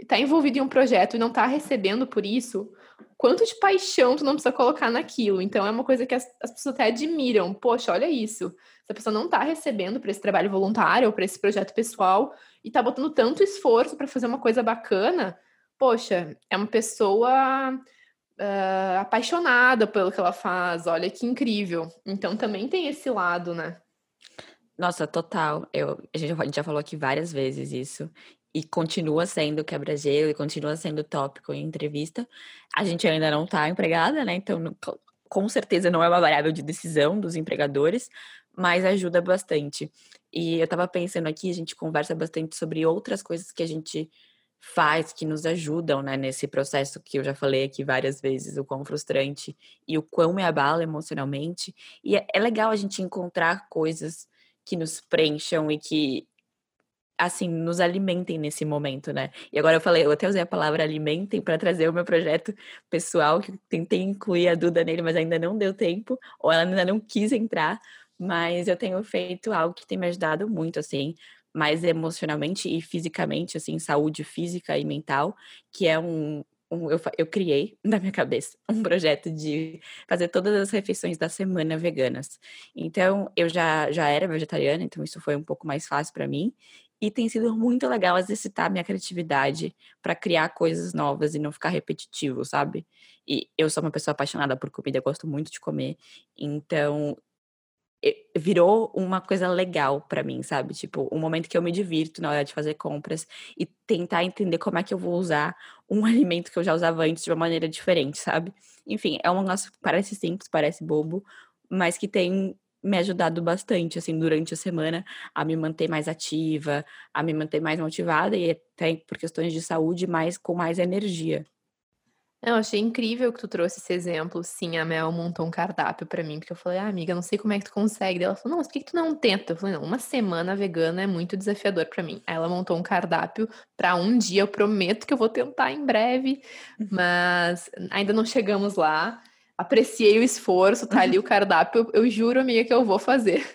está envolvido em um projeto e não está recebendo por isso, quanto de paixão tu não precisa colocar naquilo. Então é uma coisa que as, as pessoas até admiram. Poxa, olha isso. Se a pessoa não está recebendo para esse trabalho voluntário ou para esse projeto pessoal e está botando tanto esforço para fazer uma coisa bacana, poxa, é uma pessoa uh, apaixonada pelo que ela faz. Olha que incrível. Então também tem esse lado, né? Nossa, total. Eu, a gente já falou aqui várias vezes isso. E continua sendo quebra-gelo e continua sendo tópico em entrevista. A gente ainda não está empregada, né? Então, com certeza não é uma variável de decisão dos empregadores, mas ajuda bastante. E eu estava pensando aqui, a gente conversa bastante sobre outras coisas que a gente faz, que nos ajudam né, nesse processo que eu já falei aqui várias vezes, o quão frustrante e o quão me abala emocionalmente. E é, é legal a gente encontrar coisas que nos preencham e que assim, nos alimentem nesse momento, né? E agora eu falei, eu até usei a palavra alimentem para trazer o meu projeto pessoal, que tentei incluir a Duda nele, mas ainda não deu tempo, ou ela ainda não quis entrar, mas eu tenho feito algo que tem me ajudado muito, assim, mais emocionalmente e fisicamente, assim, saúde física e mental, que é um, eu, eu criei na minha cabeça um projeto de fazer todas as refeições da semana veganas. Então, eu já, já era vegetariana, então isso foi um pouco mais fácil para mim. E tem sido muito legal exercitar minha criatividade para criar coisas novas e não ficar repetitivo, sabe? E eu sou uma pessoa apaixonada por comida, eu gosto muito de comer. Então, virou uma coisa legal para mim, sabe? Tipo, um momento que eu me divirto na hora de fazer compras e tentar entender como é que eu vou usar um alimento que eu já usava antes de uma maneira diferente, sabe? Enfim, é um negócio que parece simples, parece bobo, mas que tem me ajudado bastante, assim, durante a semana a me manter mais ativa, a me manter mais motivada e até por questões de saúde, mais com mais energia. Eu achei incrível que tu trouxe esse exemplo. Sim, a Mel montou um cardápio para mim, porque eu falei, ah, amiga, não sei como é que tu consegue. Ela falou, não, mas por que, que tu não tenta? Eu falei, não, uma semana vegana é muito desafiador para mim. Aí ela montou um cardápio para um dia, eu prometo que eu vou tentar em breve, uhum. mas ainda não chegamos lá. Apreciei o esforço, tá ali o cardápio, eu, eu juro, amiga, que eu vou fazer.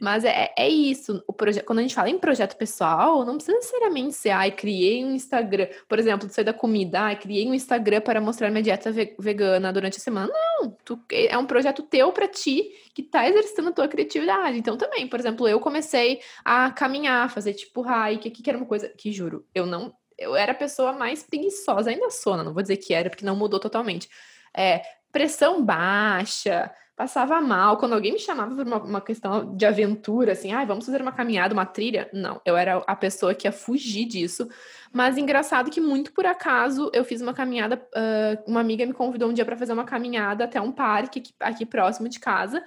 Mas é, é isso. O projeto, quando a gente fala em projeto pessoal, não precisa necessariamente ser, ai, criei um Instagram. Por exemplo, sei da comida, ai, criei um Instagram para mostrar minha dieta vegana durante a semana. Não, tu, é um projeto teu para ti que tá exercitando a tua criatividade. Então, também, por exemplo, eu comecei a caminhar, fazer tipo hike, aqui que era uma coisa que juro, eu não. Eu era a pessoa mais preguiçosa, ainda sou, não vou dizer que era, porque não mudou totalmente. É, pressão baixa, passava mal. Quando alguém me chamava por uma, uma questão de aventura, assim, ah, vamos fazer uma caminhada, uma trilha, não, eu era a pessoa que ia fugir disso. Mas engraçado que muito por acaso eu fiz uma caminhada, uh, uma amiga me convidou um dia para fazer uma caminhada até um parque aqui, aqui próximo de casa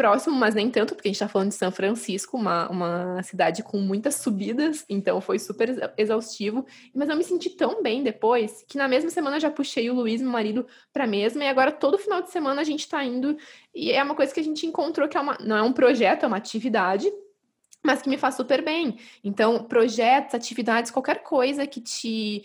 próximo, mas nem tanto, porque a gente está falando de São Francisco, uma, uma cidade com muitas subidas, então foi super exaustivo. Mas eu me senti tão bem depois que na mesma semana eu já puxei o Luiz, meu marido, para mesma, e agora todo final de semana a gente está indo. E é uma coisa que a gente encontrou que é uma, não é um projeto, é uma atividade, mas que me faz super bem. Então, projetos, atividades, qualquer coisa que te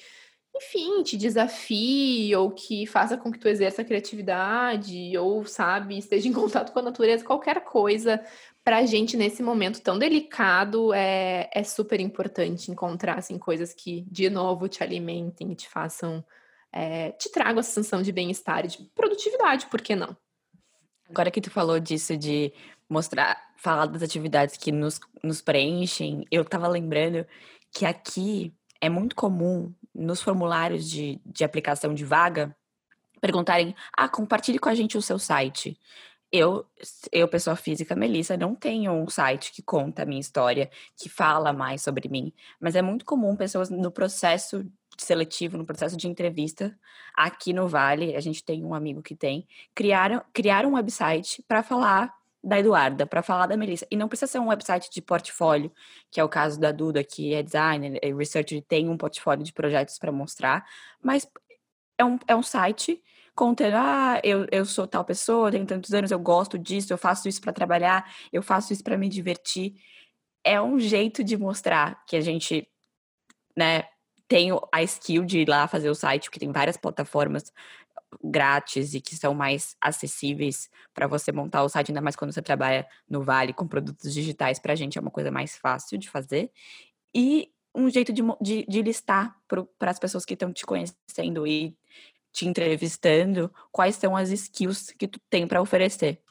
enfim, te desafie ou que faça com que tu exerça a criatividade ou, sabe, esteja em contato com a natureza, qualquer coisa para a gente nesse momento tão delicado é, é super importante encontrar assim, coisas que, de novo, te alimentem e te façam, é, te tragam a sensação de bem-estar e de produtividade, por que não? Agora que tu falou disso de mostrar, falar das atividades que nos, nos preenchem, eu tava lembrando que aqui é muito comum nos formulários de, de aplicação de vaga perguntarem: ah, compartilhe com a gente o seu site. Eu, eu, pessoa física, Melissa, não tenho um site que conta a minha história, que fala mais sobre mim, mas é muito comum pessoas no processo seletivo, no processo de entrevista, aqui no Vale, a gente tem um amigo que tem, criaram, criaram um website para falar da Eduarda, para falar da Melissa. E não precisa ser um website de portfólio, que é o caso da Duda, que é designer, é researcher, tem um portfólio de projetos para mostrar, mas é um, é um site contando, ah, eu, eu sou tal pessoa, tenho tantos anos, eu gosto disso, eu faço isso para trabalhar, eu faço isso para me divertir. É um jeito de mostrar que a gente, né, tem a skill de ir lá fazer o site, porque tem várias plataformas grátis e que são mais acessíveis para você montar o site, ainda mais quando você trabalha no Vale com produtos digitais, para a gente é uma coisa mais fácil de fazer. E um jeito de, de, de listar para as pessoas que estão te conhecendo e te entrevistando quais são as skills que tu tem para oferecer.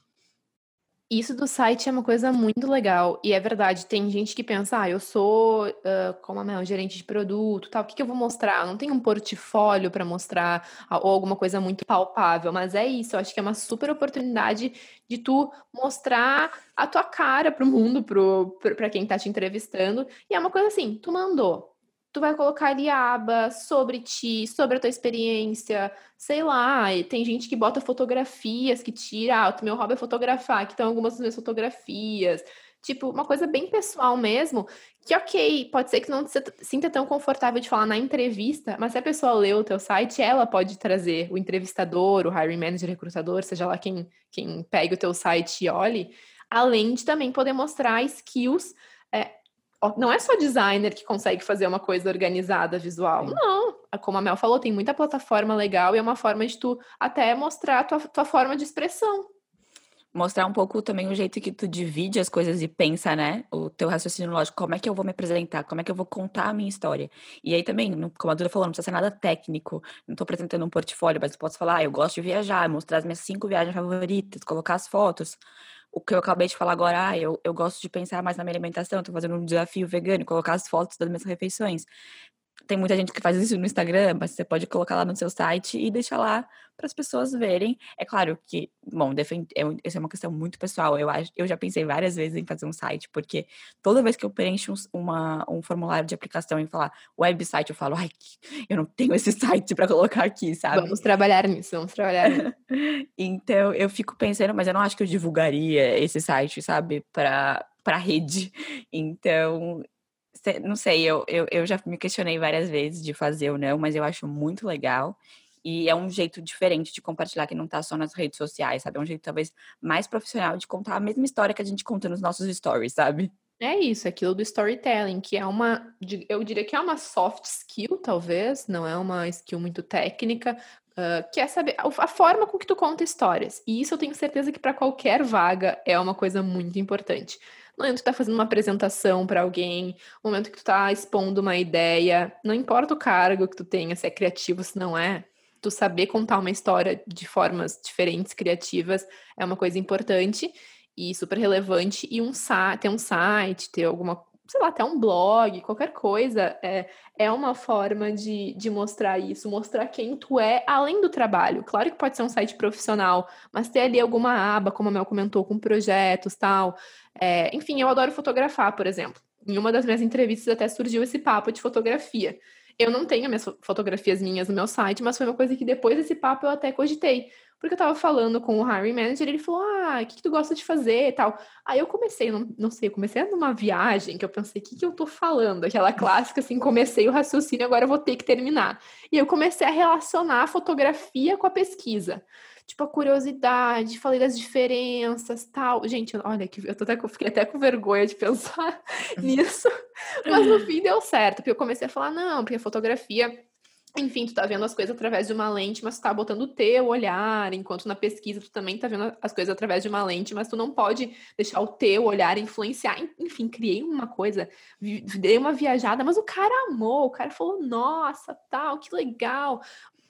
Isso do site é uma coisa muito legal. E é verdade, tem gente que pensa, ah, eu sou, uh, como a Mel, gerente de produto, tal, o que, que eu vou mostrar? Eu não tenho um portfólio para mostrar, ou alguma coisa muito palpável, mas é isso, eu acho que é uma super oportunidade de tu mostrar a tua cara pro mundo, pro, para quem tá te entrevistando. E é uma coisa assim, tu mandou, tu vai colocar ali a aba sobre ti, sobre a tua experiência, sei lá, tem gente que bota fotografias, que tira, ah, o meu hobby é fotografar, que estão algumas das minhas fotografias, tipo, uma coisa bem pessoal mesmo, que ok, pode ser que não se sinta tão confortável de falar na entrevista, mas se a pessoa lê o teu site, ela pode trazer o entrevistador, o hiring manager, recrutador, seja lá quem, quem pegue o teu site e olhe, além de também poder mostrar skills é, não é só designer que consegue fazer uma coisa organizada visual. Sim. Não. Como a Mel falou, tem muita plataforma legal e é uma forma de tu até mostrar a tua, tua forma de expressão. Mostrar um pouco também o jeito que tu divide as coisas e pensa, né? O teu raciocínio lógico, como é que eu vou me apresentar, como é que eu vou contar a minha história. E aí também, como a Duda falou, não precisa ser nada técnico, não tô apresentando um portfólio, mas eu posso falar, ah, eu gosto de viajar, mostrar as minhas cinco viagens favoritas, colocar as fotos o que eu acabei de falar agora, ah, eu, eu gosto de pensar mais na minha alimentação, tô fazendo um desafio vegano, colocar as fotos das minhas refeições. Tem muita gente que faz isso no Instagram, mas você pode colocar lá no seu site e deixar lá para as pessoas verem. É claro que, bom, defend... é, essa é uma questão muito pessoal. Eu, acho, eu já pensei várias vezes em fazer um site, porque toda vez que eu preencho um, uma, um formulário de aplicação e falar website, eu falo, ai, eu não tenho esse site para colocar aqui, sabe? Vamos trabalhar nisso, vamos trabalhar nisso. então, eu fico pensando, mas eu não acho que eu divulgaria esse site, sabe, para para rede. Então, não sei, eu, eu, eu já me questionei várias vezes de fazer ou não, mas eu acho muito legal. E é um jeito diferente de compartilhar que não tá só nas redes sociais, sabe? É um jeito talvez mais profissional de contar a mesma história que a gente conta nos nossos stories, sabe? É isso, aquilo do storytelling, que é uma, eu diria que é uma soft skill, talvez, não é uma skill muito técnica, uh, que é saber a forma com que tu conta histórias. E isso eu tenho certeza que para qualquer vaga é uma coisa muito importante no momento que tu tá fazendo uma apresentação para alguém, no momento que tu tá expondo uma ideia, não importa o cargo que tu tenha, se é criativo, se não é, tu saber contar uma história de formas diferentes, criativas, é uma coisa importante e super relevante. E um ter um site, ter alguma sei lá, até um blog, qualquer coisa, é, é uma forma de, de mostrar isso, mostrar quem tu é além do trabalho. Claro que pode ser um site profissional, mas ter ali alguma aba, como a Mel comentou, com projetos tal. É, enfim, eu adoro fotografar, por exemplo. Em uma das minhas entrevistas até surgiu esse papo de fotografia. Eu não tenho minhas fotografias minhas no meu site, mas foi uma coisa que depois desse papo eu até cogitei. Porque eu tava falando com o hiring manager, ele falou: Ah, o que, que tu gosta de fazer e tal. Aí eu comecei, não, não sei, eu comecei numa viagem que eu pensei: o que, que eu tô falando? Aquela clássica assim, comecei o raciocínio, agora eu vou ter que terminar. E eu comecei a relacionar a fotografia com a pesquisa tipo, a curiosidade, falei das diferenças, tal. Gente, olha, que eu tô até, fiquei até com vergonha de pensar nisso, mas no fim deu certo, porque eu comecei a falar, não, porque a fotografia enfim, tu tá vendo as coisas através de uma lente, mas tu tá botando o teu olhar, enquanto na pesquisa tu também tá vendo as coisas através de uma lente, mas tu não pode deixar o teu olhar influenciar. Enfim, criei uma coisa, dei uma viajada, mas o cara amou, o cara falou, nossa, tal, que legal.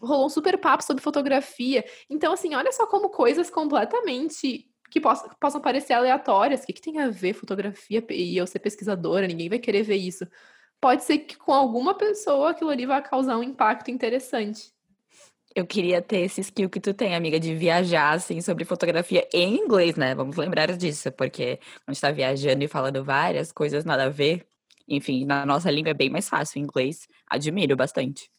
Rolou um super papo sobre fotografia. Então, assim, olha só como coisas completamente que possam, possam parecer aleatórias. O que, que tem a ver fotografia e eu ser pesquisadora? Ninguém vai querer ver isso pode ser que com alguma pessoa aquilo ali vai causar um impacto interessante. Eu queria ter esse skill que tu tem, amiga, de viajar, assim, sobre fotografia em inglês, né? Vamos lembrar disso, porque a gente tá viajando e falando várias coisas nada a ver, enfim, na nossa língua é bem mais fácil. Em inglês, admiro bastante.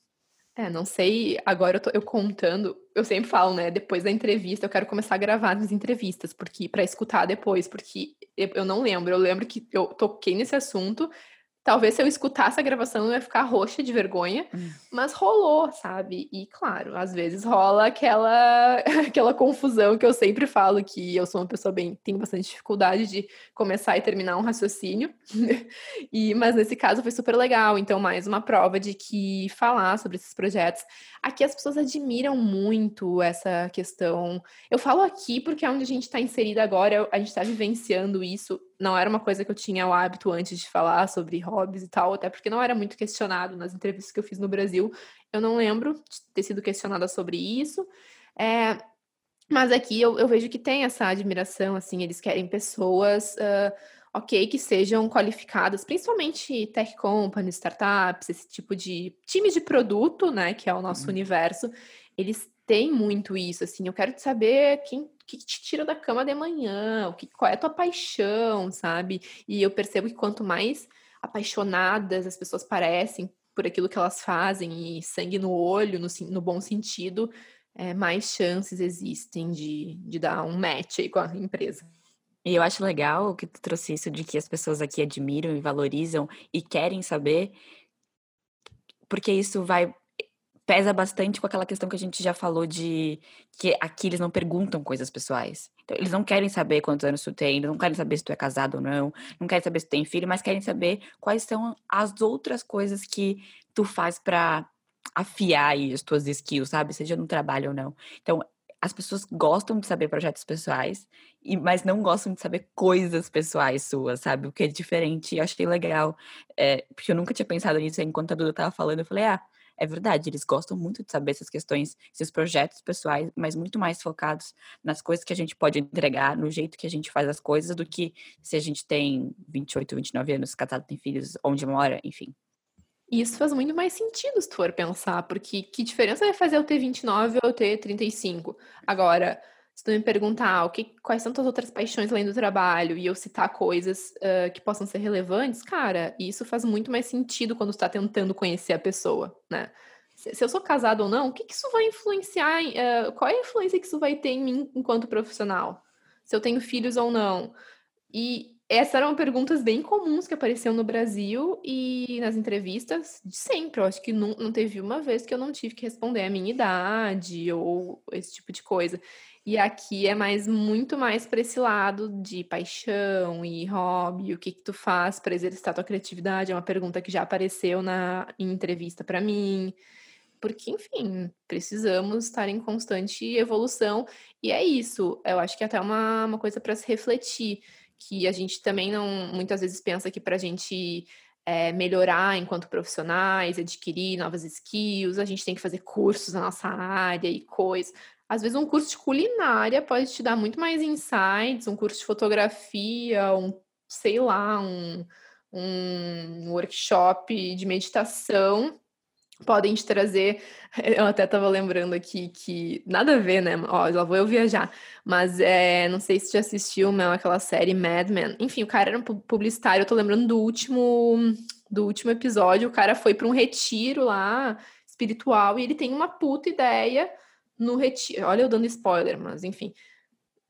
É, não sei, agora eu tô eu contando, eu sempre falo, né, depois da entrevista, eu quero começar a gravar as entrevistas, porque para escutar depois, porque eu, eu não lembro, eu lembro que eu toquei nesse assunto, Talvez se eu escutasse a gravação eu ia ficar roxa de vergonha, hum. mas rolou, sabe? E claro, às vezes rola aquela aquela confusão que eu sempre falo que eu sou uma pessoa bem, tenho bastante dificuldade de começar e terminar um raciocínio. e mas nesse caso foi super legal, então mais uma prova de que falar sobre esses projetos, aqui as pessoas admiram muito essa questão. Eu falo aqui porque é onde a gente está inserida agora, a gente está vivenciando isso não era uma coisa que eu tinha o hábito antes de falar sobre hobbies e tal, até porque não era muito questionado nas entrevistas que eu fiz no Brasil. Eu não lembro de ter sido questionada sobre isso. É, mas aqui eu, eu, vejo que tem essa admiração, assim, eles querem pessoas, uh, ok, que sejam qualificadas, principalmente tech companies, startups, esse tipo de time de produto, né, que é o nosso uhum. universo, eles têm muito isso, assim, eu quero saber quem que te tira da cama de manhã, o que, qual é a tua paixão, sabe? E eu percebo que quanto mais apaixonadas as pessoas parecem por aquilo que elas fazem e sangue no olho, no, no bom sentido, é, mais chances existem de, de dar um match aí com a empresa. E eu acho legal que tu trouxe isso de que as pessoas aqui admiram e valorizam e querem saber, porque isso vai pesa bastante com aquela questão que a gente já falou de que aqui eles não perguntam coisas pessoais. Então, eles não querem saber quantos anos tu tem, não querem saber se tu é casado ou não, não querem saber se tu tem filho, mas querem saber quais são as outras coisas que tu faz para afiar aí as tuas skills, sabe? Seja no trabalho ou não. Então, as pessoas gostam de saber projetos pessoais, mas não gostam de saber coisas pessoais suas, sabe? O que é diferente. Eu achei legal, é, porque eu nunca tinha pensado nisso enquanto a Duda tava falando. Eu falei, ah, é verdade, eles gostam muito de saber essas questões, esses projetos pessoais, mas muito mais focados nas coisas que a gente pode entregar, no jeito que a gente faz as coisas, do que se a gente tem 28, 29 anos, casado, tem filhos, onde mora, enfim. Isso faz muito mais sentido se tu for pensar, porque que diferença vai fazer eu ter 29 ou eu ter 35? Agora, se tu me perguntar o que, quais são tuas outras paixões além do trabalho e eu citar coisas uh, que possam ser relevantes, cara, isso faz muito mais sentido quando tu tá tentando conhecer a pessoa, né? Se, se eu sou casado ou não, o que, que isso vai influenciar? Uh, qual é a influência que isso vai ter em mim enquanto profissional? Se eu tenho filhos ou não? E essas eram perguntas bem comuns que apareciam no Brasil e nas entrevistas de sempre. Eu acho que não, não teve uma vez que eu não tive que responder a minha idade ou esse tipo de coisa. E aqui é mais muito mais para esse lado de paixão e hobby, o que que tu faz para exercitar tua criatividade? É uma pergunta que já apareceu na em entrevista para mim. Porque, enfim, precisamos estar em constante evolução. E é isso. Eu acho que é até uma, uma coisa para se refletir, que a gente também não muitas vezes pensa que para a gente é, melhorar enquanto profissionais, adquirir novas skills, a gente tem que fazer cursos na nossa área e coisas. Às vezes um curso de culinária pode te dar muito mais insights, um curso de fotografia, um, sei lá, um, um workshop de meditação podem te trazer. Eu até estava lembrando aqui que nada a ver, né? Ó, lá vou eu viajar. Mas é, não sei se já assistiu, Mel, aquela série Mad Men. Enfim, o cara era um publicitário. Eu tô lembrando do último do último episódio. O cara foi para um retiro lá espiritual e ele tem uma puta ideia no retiro. Olha, eu dando spoiler, mas enfim.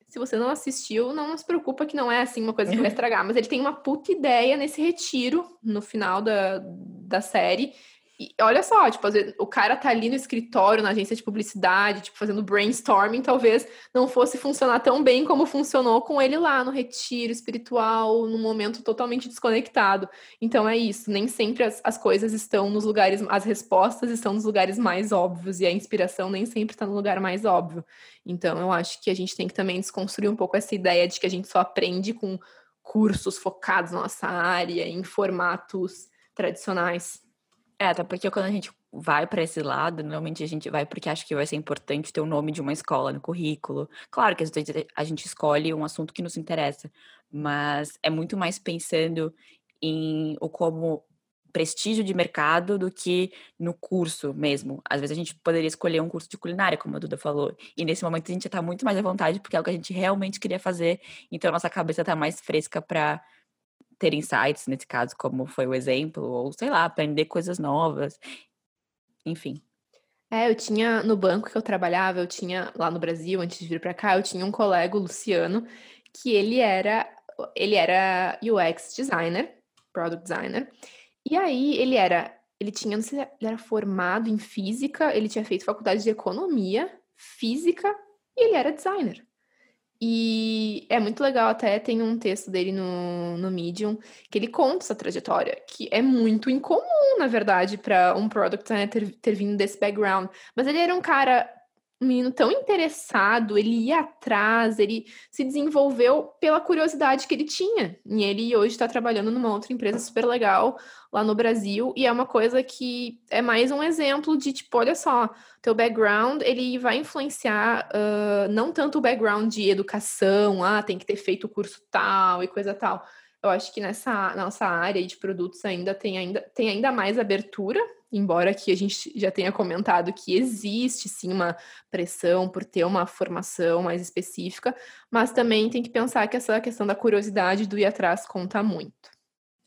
Se você não assistiu, não se preocupa que não é assim uma coisa que vai estragar. Mas ele tem uma puta ideia nesse retiro, no final da, da série, e olha só, tipo, o cara tá ali no escritório, na agência de publicidade, tipo, fazendo brainstorming, talvez não fosse funcionar tão bem como funcionou com ele lá no retiro espiritual, num momento totalmente desconectado. Então é isso, nem sempre as, as coisas estão nos lugares, as respostas estão nos lugares mais óbvios, e a inspiração nem sempre está no lugar mais óbvio. Então eu acho que a gente tem que também desconstruir um pouco essa ideia de que a gente só aprende com cursos focados na nossa área, em formatos tradicionais. É, até porque quando a gente vai para esse lado, normalmente a gente vai porque acha que vai ser importante ter o nome de uma escola no currículo. Claro que a gente escolhe um assunto que nos interessa, mas é muito mais pensando em o como prestígio de mercado do que no curso mesmo. Às vezes a gente poderia escolher um curso de culinária, como a Duda falou, e nesse momento a gente já tá muito mais à vontade porque é o que a gente realmente queria fazer, então a nossa cabeça tá mais fresca para ter insights, nesse caso, como foi o exemplo, ou sei lá, aprender coisas novas, enfim. É, eu tinha no banco que eu trabalhava, eu tinha lá no Brasil, antes de vir para cá, eu tinha um colega, o Luciano, que ele era ele era UX designer, product designer. E aí ele era, ele tinha, não sei, ele era formado em física, ele tinha feito faculdade de economia, física e ele era designer. E é muito legal, até tem um texto dele no, no Medium que ele conta essa trajetória, que é muito incomum, na verdade, para um product designer ter, ter vindo desse background. Mas ele era um cara um menino tão interessado, ele ia atrás, ele se desenvolveu pela curiosidade que ele tinha. E ele hoje está trabalhando numa outra empresa super legal lá no Brasil. E é uma coisa que é mais um exemplo de, tipo, olha só, teu background, ele vai influenciar uh, não tanto o background de educação, ah, tem que ter feito o curso tal e coisa tal. Eu acho que nessa nossa área de produtos ainda tem ainda, tem ainda mais abertura embora aqui a gente já tenha comentado que existe sim uma pressão por ter uma formação mais específica, mas também tem que pensar que essa questão da curiosidade do ir atrás conta muito.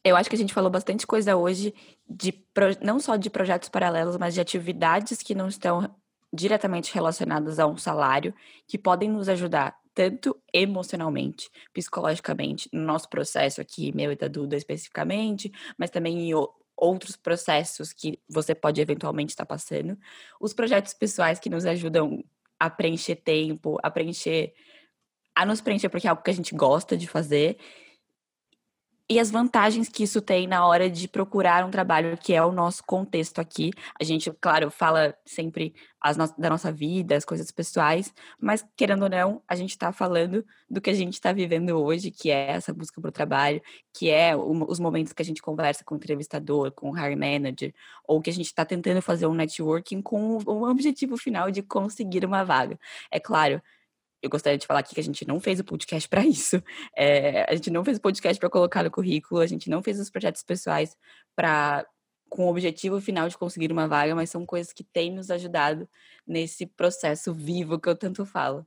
Eu acho que a gente falou bastante coisa hoje de não só de projetos paralelos, mas de atividades que não estão diretamente relacionadas a um salário, que podem nos ajudar tanto emocionalmente, psicologicamente, no nosso processo aqui, meu e da Duda especificamente, mas também em outros processos que você pode eventualmente estar passando, os projetos pessoais que nos ajudam a preencher tempo, a preencher, a nos preencher porque é algo que a gente gosta de fazer, e as vantagens que isso tem na hora de procurar um trabalho, que é o nosso contexto aqui. A gente, claro, fala sempre no da nossa vida, as coisas pessoais, mas querendo ou não, a gente está falando do que a gente está vivendo hoje, que é essa busca por trabalho, que é o, os momentos que a gente conversa com o entrevistador, com o hiring manager, ou que a gente está tentando fazer um networking com o objetivo final de conseguir uma vaga. É claro, eu gostaria de falar aqui que a gente não fez o podcast para isso. É, a gente não fez o podcast para colocar no currículo, a gente não fez os projetos pessoais para com o objetivo final de conseguir uma vaga, mas são coisas que têm nos ajudado nesse processo vivo que eu tanto falo.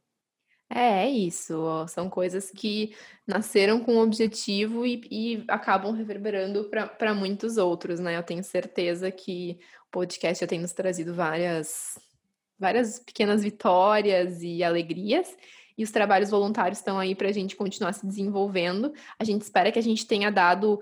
É, é isso. São coisas que nasceram com um objetivo e, e acabam reverberando para muitos outros, né? Eu tenho certeza que o podcast já tem nos trazido várias várias pequenas vitórias e alegrias. E os trabalhos voluntários estão aí para a gente continuar se desenvolvendo. A gente espera que a gente tenha dado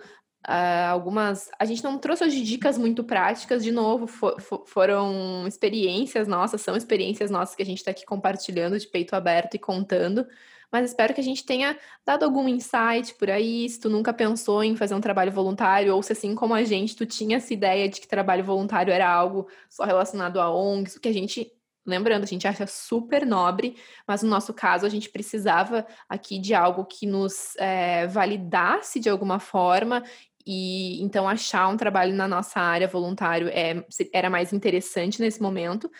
uh, algumas. A gente não trouxe hoje dicas muito práticas, de novo, for, for, foram experiências nossas, são experiências nossas que a gente está aqui compartilhando de peito aberto e contando. Mas espero que a gente tenha dado algum insight por aí. Se tu nunca pensou em fazer um trabalho voluntário, ou se assim como a gente, tu tinha essa ideia de que trabalho voluntário era algo só relacionado a ONGs, o que a gente Lembrando, a gente acha super nobre, mas no nosso caso a gente precisava aqui de algo que nos é, validasse de alguma forma e então achar um trabalho na nossa área voluntário é, era mais interessante nesse momento.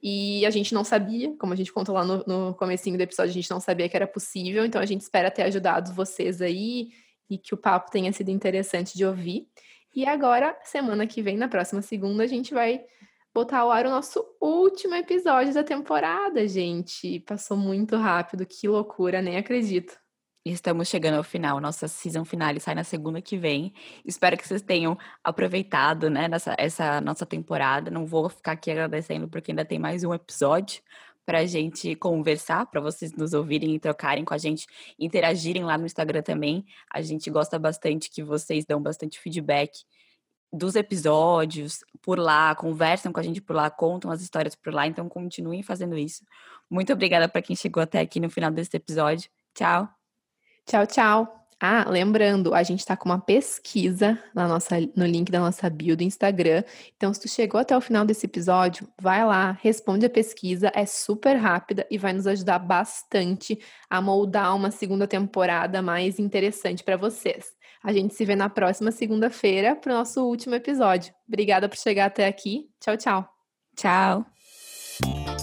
E a gente não sabia, como a gente contou lá no, no comecinho do episódio, a gente não sabia que era possível, então a gente espera ter ajudado vocês aí e que o papo tenha sido interessante de ouvir. E agora, semana que vem, na próxima segunda, a gente vai botar ao ar o nosso último episódio da temporada, gente. Passou muito rápido, que loucura, nem acredito. Estamos chegando ao final, nossa season finale sai na segunda que vem. Espero que vocês tenham aproveitado, né, nessa, essa nossa temporada. Não vou ficar aqui agradecendo porque ainda tem mais um episódio para a gente conversar, para vocês nos ouvirem e trocarem com a gente, interagirem lá no Instagram também. A gente gosta bastante que vocês dão bastante feedback dos episódios por lá, conversam com a gente por lá, contam as histórias por lá, então continuem fazendo isso. Muito obrigada para quem chegou até aqui no final desse episódio. Tchau. Tchau, tchau. Ah, lembrando, a gente está com uma pesquisa na nossa, no link da nossa bio do Instagram. Então, se tu chegou até o final desse episódio, vai lá, responde a pesquisa, é super rápida e vai nos ajudar bastante a moldar uma segunda temporada mais interessante para vocês. A gente se vê na próxima segunda-feira para o nosso último episódio. Obrigada por chegar até aqui. Tchau, tchau. Tchau.